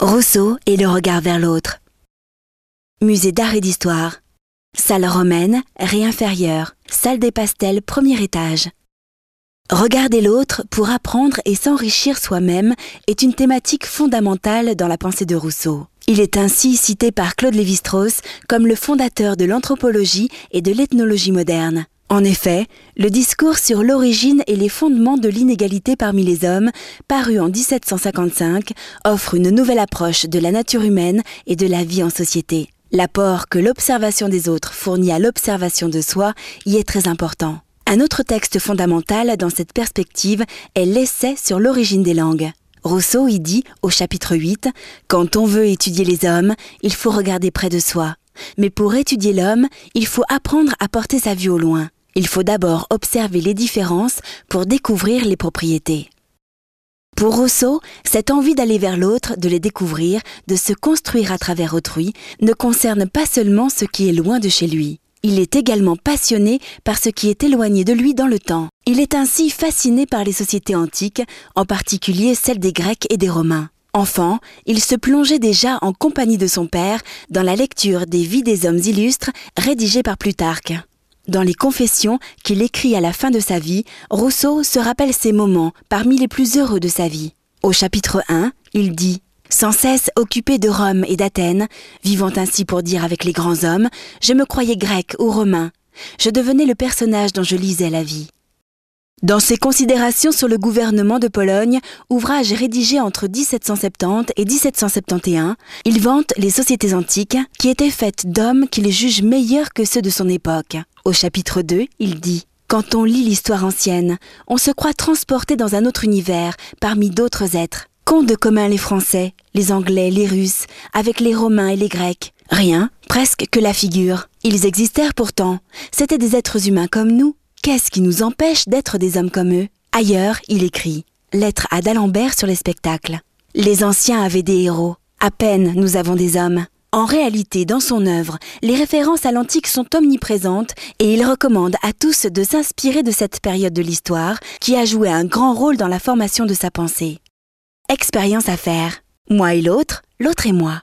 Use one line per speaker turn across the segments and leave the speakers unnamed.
Rousseau et le regard vers l'autre. Musée d'art et d'histoire. Salle romaine, ré inférieure. Salle des pastels, premier étage. Regarder l'autre pour apprendre et s'enrichir soi-même est une thématique fondamentale dans la pensée de Rousseau. Il est ainsi cité par Claude Lévi-Strauss comme le fondateur de l'anthropologie et de l'ethnologie moderne. En effet, le discours sur l'origine et les fondements de l'inégalité parmi les hommes, paru en 1755, offre une nouvelle approche de la nature humaine et de la vie en société. L'apport que l'observation des autres fournit à l'observation de soi y est très important. Un autre texte fondamental dans cette perspective est l'essai sur l'origine des langues. Rousseau y dit, au chapitre 8, Quand on veut étudier les hommes, il faut regarder près de soi. Mais pour étudier l'homme, il faut apprendre à porter sa vue au loin. Il faut d'abord observer les différences pour découvrir les propriétés. Pour Rousseau, cette envie d'aller vers l'autre, de les découvrir, de se construire à travers autrui, ne concerne pas seulement ce qui est loin de chez lui. Il est également passionné par ce qui est éloigné de lui dans le temps. Il est ainsi fasciné par les sociétés antiques, en particulier celles des Grecs et des Romains. Enfant, il se plongeait déjà en compagnie de son père dans la lecture des vies des hommes illustres rédigées par Plutarque. Dans les confessions qu'il écrit à la fin de sa vie, Rousseau se rappelle ces moments parmi les plus heureux de sa vie. Au chapitre 1, il dit sans cesse occupé de Rome et d'Athènes, vivant ainsi pour dire avec les grands hommes, je me croyais grec ou romain. Je devenais le personnage dont je lisais la vie. Dans ses considérations sur le gouvernement de Pologne, ouvrage rédigé entre 1770 et 1771, il vante les sociétés antiques qui étaient faites d'hommes qu'il juge meilleurs que ceux de son époque. Au chapitre 2, il dit Quand on lit l'histoire ancienne, on se croit transporté dans un autre univers, parmi d'autres êtres. Qu'ont de commun les Français, les Anglais, les Russes, avec les Romains et les Grecs? Rien, presque que la figure. Ils existèrent pourtant. C'étaient des êtres humains comme nous, Qu'est-ce qui nous empêche d'être des hommes comme eux? Ailleurs, il écrit Lettre à d'Alembert sur les spectacles. Les anciens avaient des héros. À peine nous avons des hommes. En réalité, dans son œuvre, les références à l'antique sont omniprésentes et il recommande à tous de s'inspirer de cette période de l'histoire qui a joué un grand rôle dans la formation de sa pensée. Expérience à faire. Moi et l'autre, l'autre et moi.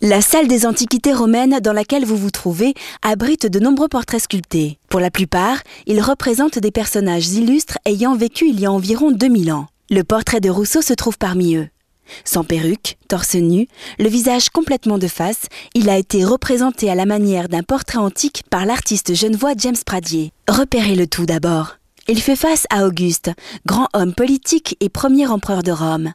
La salle des antiquités romaines dans laquelle vous vous trouvez abrite de nombreux portraits sculptés. Pour la plupart, ils représentent des personnages illustres ayant vécu il y a environ 2000 ans. Le portrait de Rousseau se trouve parmi eux. Sans perruque, torse nu, le visage complètement de face, il a été représenté à la manière d'un portrait antique par l'artiste genevois James Pradier. Repérez le tout d'abord. Il fait face à Auguste, grand homme politique et premier empereur de Rome.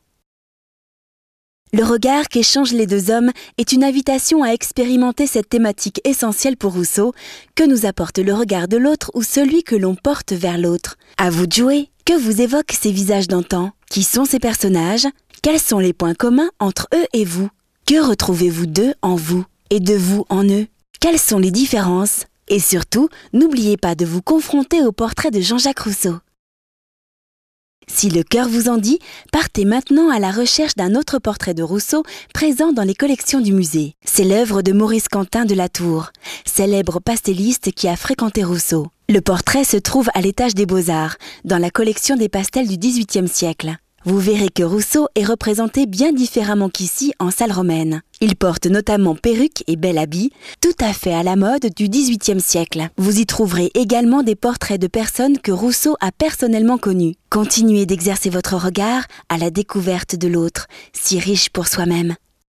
Le regard qu'échangent les deux hommes est une invitation à expérimenter cette thématique essentielle pour Rousseau, que nous apporte le regard de l'autre ou celui que l'on porte vers l'autre. À vous de jouer. Que vous évoquent ces visages d'antan? Qui sont ces personnages? Quels sont les points communs entre eux et vous? Que retrouvez-vous d'eux en vous et de vous en eux? Quelles sont les différences? Et surtout, n'oubliez pas de vous confronter au portrait de Jean-Jacques Rousseau. Si le cœur vous en dit, partez maintenant à la recherche d'un autre portrait de Rousseau présent dans les collections du musée. C'est l'œuvre de Maurice Quentin de la Tour, célèbre pastelliste qui a fréquenté Rousseau. Le portrait se trouve à l'étage des Beaux-Arts, dans la collection des pastels du XVIIIe siècle vous verrez que Rousseau est représenté bien différemment qu'ici en salle romaine. Il porte notamment perruque et bel habit, tout à fait à la mode du XVIIIe siècle. Vous y trouverez également des portraits de personnes que Rousseau a personnellement connues. Continuez d'exercer votre regard à la découverte de l'autre, si riche pour soi-même.